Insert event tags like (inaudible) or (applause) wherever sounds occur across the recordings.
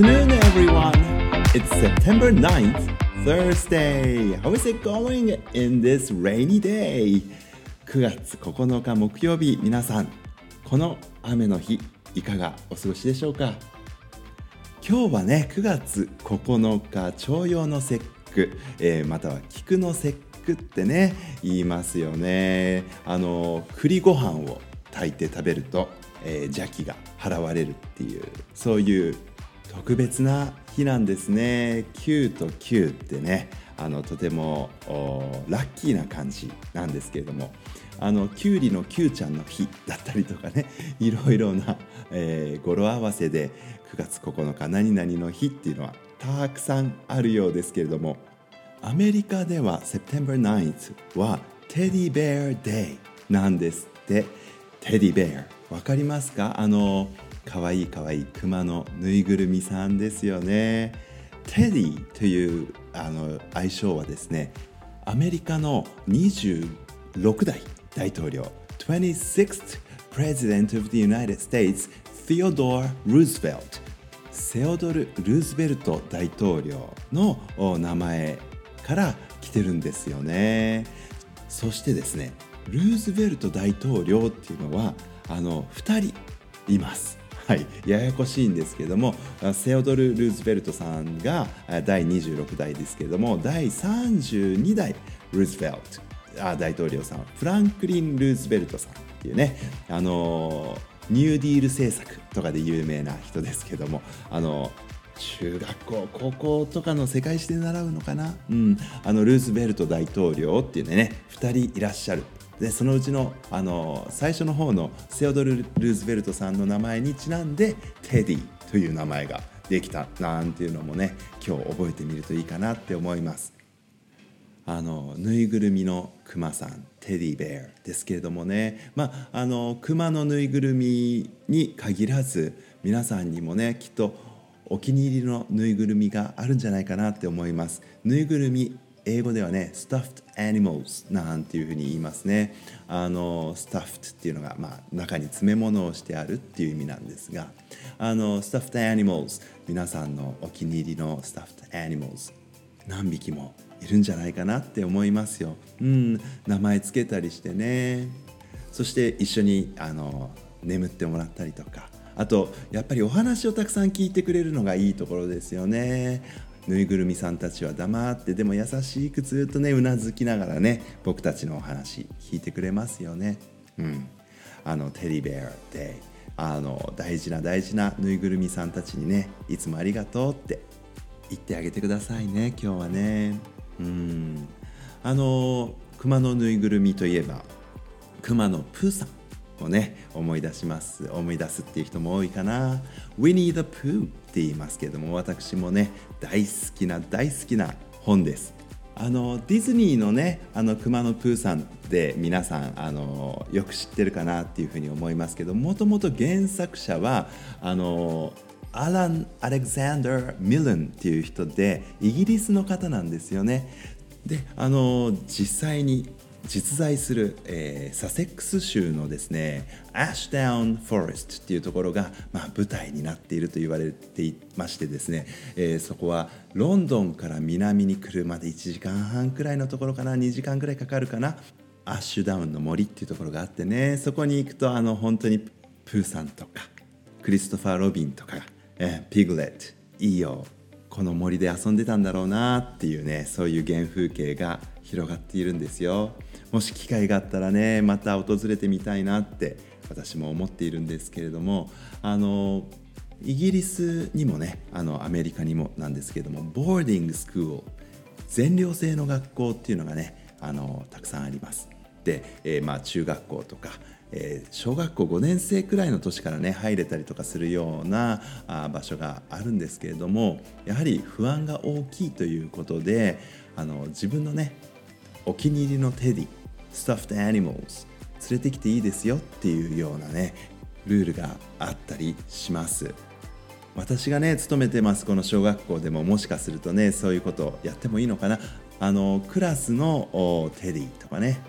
afternoon, everyone. It's September 9th, Thursday. How is it going in this rainy day? 9月9日木曜日、皆さん、この雨の日、いかがお過ごしでしょうか？今日はね、9月9日、徴用の節句、えー、または菊の節句ってね、言いますよね。あの、栗ご飯を炊いて食べると、えー、邪気が払われるっていうそういう特別な日なんですね。9と9ってねあのとてもラッキーな感じなんですけれどもあのきゅうりの Q ちゃんの日だったりとかね (laughs) いろいろな、えー、語呂合わせで9月9日何々の日っていうのはたくさんあるようですけれどもアメリカでは September 9th はテディベアデイなんですって。テディベアわかりますか？あのかわいいかわいい熊のぬいぐるみさんですよね。テディというあの愛称はですねアメリカの26代大統領 26th President of the United States Theodore Roosevelt セオドル・ルーズベルト大統領の名前から来てるんですよね。そしてですねルーズベルト大統領っていうのはあの2人います。はい、ややこしいんですけどもセオドル・ルーズベルトさんが第26代ですけども第32代ルーズベルト。あ大統領さんフランクリン・ルーズベルトさんっていうねあのニューディール政策とかで有名な人ですけどもあの中学校高校とかの世界史で習うのかな、うん、あのルーズベルト大統領っていうね2人いらっしゃる。でそのうちのあの最初の方のセオドル・ルーズベルトさんの名前にちなんでテディという名前ができたなんていうのもね今日覚えてみるといいかなって思います。あのぬいぐるみのクマさんテディベアですけれどもね。まああのクマのぬいぐるみに限らず皆さんにもねきっとお気に入りのぬいぐるみがあるんじゃないかなって思います。ぬいぐるみ英語ではね stuffed animals なんていうふうに言いますね。あの stuffed っていうのが、まあ、中に詰め物をしてあるっていう意味なんですがあの stuffed animals 皆さんのお気に入りの stuffed animals 何匹もいるんじゃないかなって思いますよ。うん名前つけたりしてね。そして一緒にあの眠ってもらったりとか。あとやっぱりお話をたくさん聞いてくれるのがいいところですよね。ぬいぐるみさんたちは黙ってでも優しくずっとねうなずきながらね僕たちのお話聞いてくれますよね。うん、あのテディベアであの大事な大事なぬいぐるみさんたちにねいつもありがとうって言ってあげてくださいね今日はね。うんあの熊のぬいぐるみといえば熊のプーさんをね思い出します思い出すっていう人も多いかな。Winnie the Pooh って言いますけども私もね大好きな大好きな本です。あのディズニーのねあの熊のプーさんで皆さんあのよく知ってるかなっていうふうに思いますけどもともと原作者はあのアラン・アレクサンダー・ミルンっていう人でイギリスの方なんですよね。であの実際に実在する、えー、サセックス州のですねアッシュダウン・フォレストっていうところが、まあ、舞台になっていると言われていましてですね、えー、そこはロンドンから南に来るまで1時間半くらいのところかな2時間くらいかかるかなアッシュダウンの森っていうところがあってねそこに行くとあの本当にプーさんとかクリストファー・ロビンとか、えー、ピグレットいいよこの森で遊んでたんだろうなっていうねそういう原風景が広がっているんですよ。もし機会があったらねまた訪れてみたいなって私も思っているんですけれどもあのイギリスにもねあのアメリカにもなんですけれどもボーディングスクール全寮制の学校っていうのがねあのたくさんあります。で、えー、まあ中学校とかえー、小学校5年生くらいの年からね入れたりとかするようなあ場所があるんですけれどもやはり不安が大きいということであの自分のねお気に入りのテディ stuffed animals 連れてきていいですよっていうようなねルールがあったりします。私がね勤めてますこの小学校でももしかするとねそういうことやってもいいのかな。あのクラスのテディとかね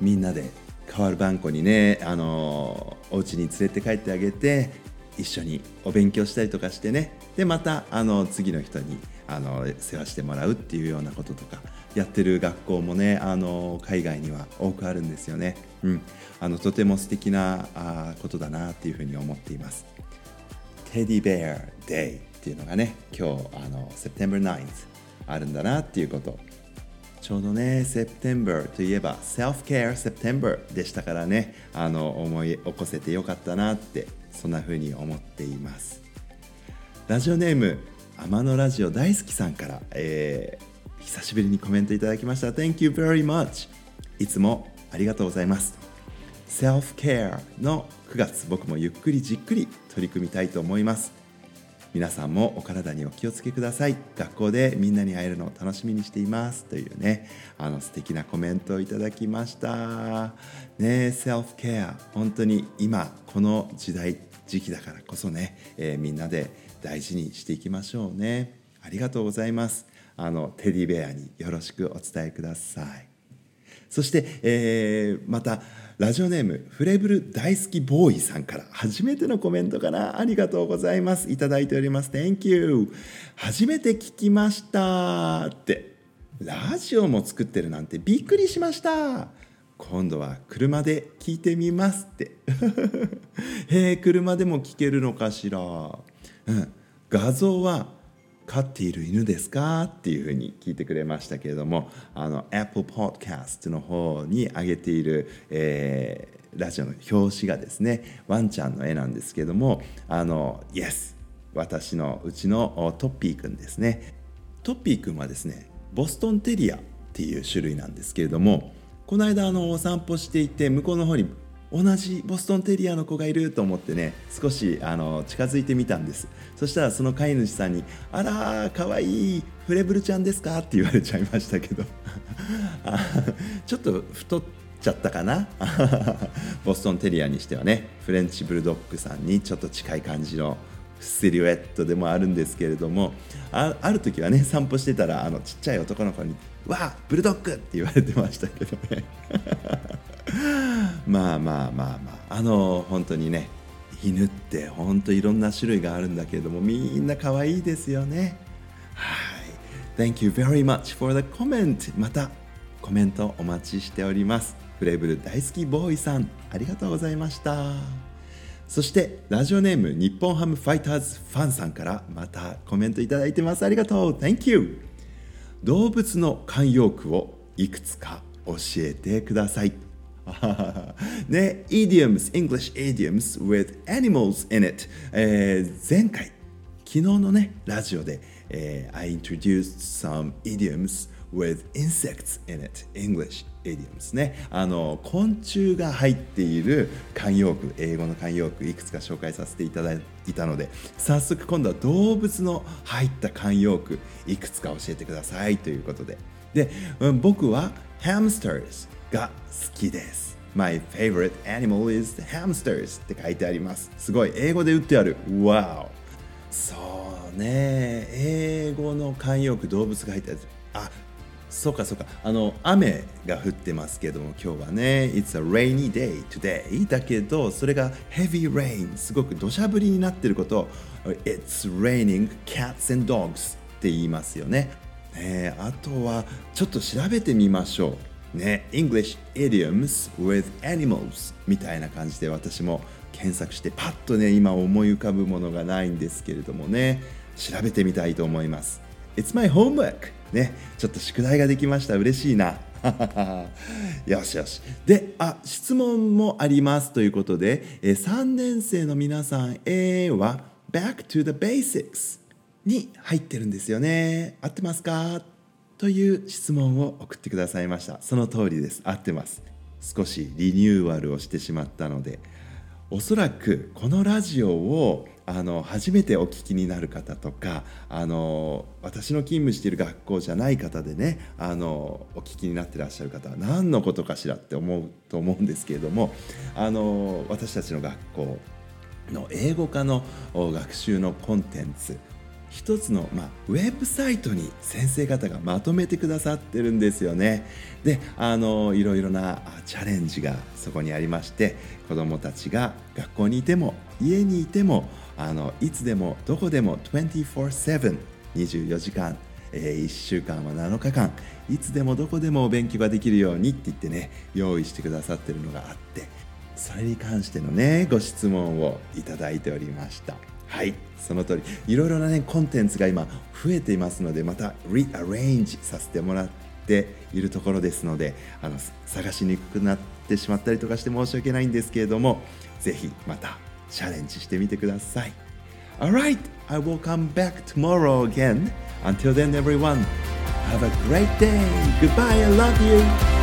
みんなで代わる番号にねあのお家に連れて帰ってあげて一緒にお勉強したりとかしてね。でまたあの次の人にあの世話してもらうっていうようなこととかやってる学校もねあの海外には多くあるんですよね、うん、あのとても素敵なあことだなっていうふうに思っています。テディベアデイっていうのがね今日あの September 9th あるんだなっていうこと。ちょうどね September といえば Self-Care September でしたからねあの思い起こせてよかったなってそんな風に思っています。ラジオネーム天野ラジオ大好きさんから、えー、久しぶりにコメントいただきました。Thank you very much. いつもありがとうございます。Self-Care の9月僕もゆっくりじっくり取り組みたいと思います。皆さんもお体にお気をつけください。学校でみんなに会えるのを楽しみにしています。というねあの素敵なコメントをいただきました。ねセルフケア本当に今この時代時期だからこそね、えー、みんなで大事にしていきましょうね。ありがとうございます。あのテディベアによろしくお伝えください。そして、えー、またラジオネームフレブル大好きボーイさんから初めてのコメントかな。ありがとうございます。いただいております。Thank you 初めて聞きましたって。ラジオも作ってるなんてびっくりしました。今度は車で聞いてみますって。(laughs) へえ車でも聞けるのかしら、うん、画像は飼っている犬ですか？っていうふうに聞いてくれましたけれどもあの Apple Podcast の方に上げている、えー、ラジオの表紙がですねワンちゃんの絵なんですけどもあの Yes 私のうちのトッピーくんですね。トッピーくんはですねボストンテリアっていう種類なんですけれどもこの間あのお散歩していて向こうの方に同じボストンテリアの子がいると思ってね少しあの近づいてみたんですそしたらその飼い主さんに「あらかわいいフレブルちゃんですか?」って言われちゃいましたけどちょっと太っちゃったかな？(laughs) ボストンテリアにしてはねフレンチブルドッグさんにちょっと近い感じのシルエットでもあるんですけれどもある時はね散歩してたらあのちっちゃい男の子に「わあブルドッグ!」って言われてましたけどねまあまあまあまああの本当にね犬って本当いろんな種類があるんだけれどもみんな可愛いですよね。はい。Thank you very much for the comment. またコメントお待ちしております。フレーブル大好きボーイさんありがとうございました。そしてラジオネーム日本ハムファイターズファンさんからまたコメントいただいてます。ありがとう。Thank you. 動物の慣用句をいくつか教えてください。ね、idioms, English idioms with animals in it、えー、前回、昨日のね、ラジオで、えー、I introduced some idioms with insects in it, English idioms ね。あの、昆虫が入っている慣用句、英語の慣用句、いくつか紹介させていただいたので、早速今度は動物の入った慣用句、いくつか教えてくださいということで。で、うん、僕は hamsters が好きです。My favorite animal is hamsters って書いてあります。すごい、英語で打ってある。Wow! そうね、英語の慣用句、動物が入ってある。あそうかそうか。あの、雨が降ってますけども、今日はね、It's a rainy day today だけど、それが heavy rain、すごく土砂降りになってることを、It's raining cats and dogs って言いますよね。ねあとは、ちょっと調べてみましょう。ね、English idioms with animals みたいな感じで私も検索してパッとね今思い浮かぶものがないんですけれどもね調べてみたいと思います。It's my homework! ねちょっと宿題ができました。嬉しいな。(laughs) よしよし。であ質問もあります。ということで、え3年生の皆さん A は Back to the Basics に入ってるんですよね。合ってますか？という質問を送ってくださいました。その通りです。合ってます。少しリニューアルをしてしまったのでおそらくこのラジオをあの初めてお聞きになる方とかあの私の勤務している学校じゃない方でねあのお聞きになってらっしゃる方は何のことかしらって思うと思うんですけれどもあの私たちの学校の英語科の学習のコンテンツ一つの、まあ、ウェブサイトに先生方がまとめてくださってるんですよね。であのいろいろなチャレンジがそこにありまして子どもたちが学校にいても家にいてもあのいつでもどこでも24/7 24時間、えー、1週間は7日間いつでもどこでも勉強ができるようにって言ってね用意してくださってるのがあってそれに関してのねご質問をいただいておりましたはいその通りいろいろなねコンテンツが今増えていますのでまたリアレンジさせてもらっているところですのであの探しにくくなってしまったりとかして申し訳ないんですけれどもぜひまたチャレンジしてみてください Alright, I will come back tomorrow again. Until then, everyone, have a great day. Goodbye, I love you.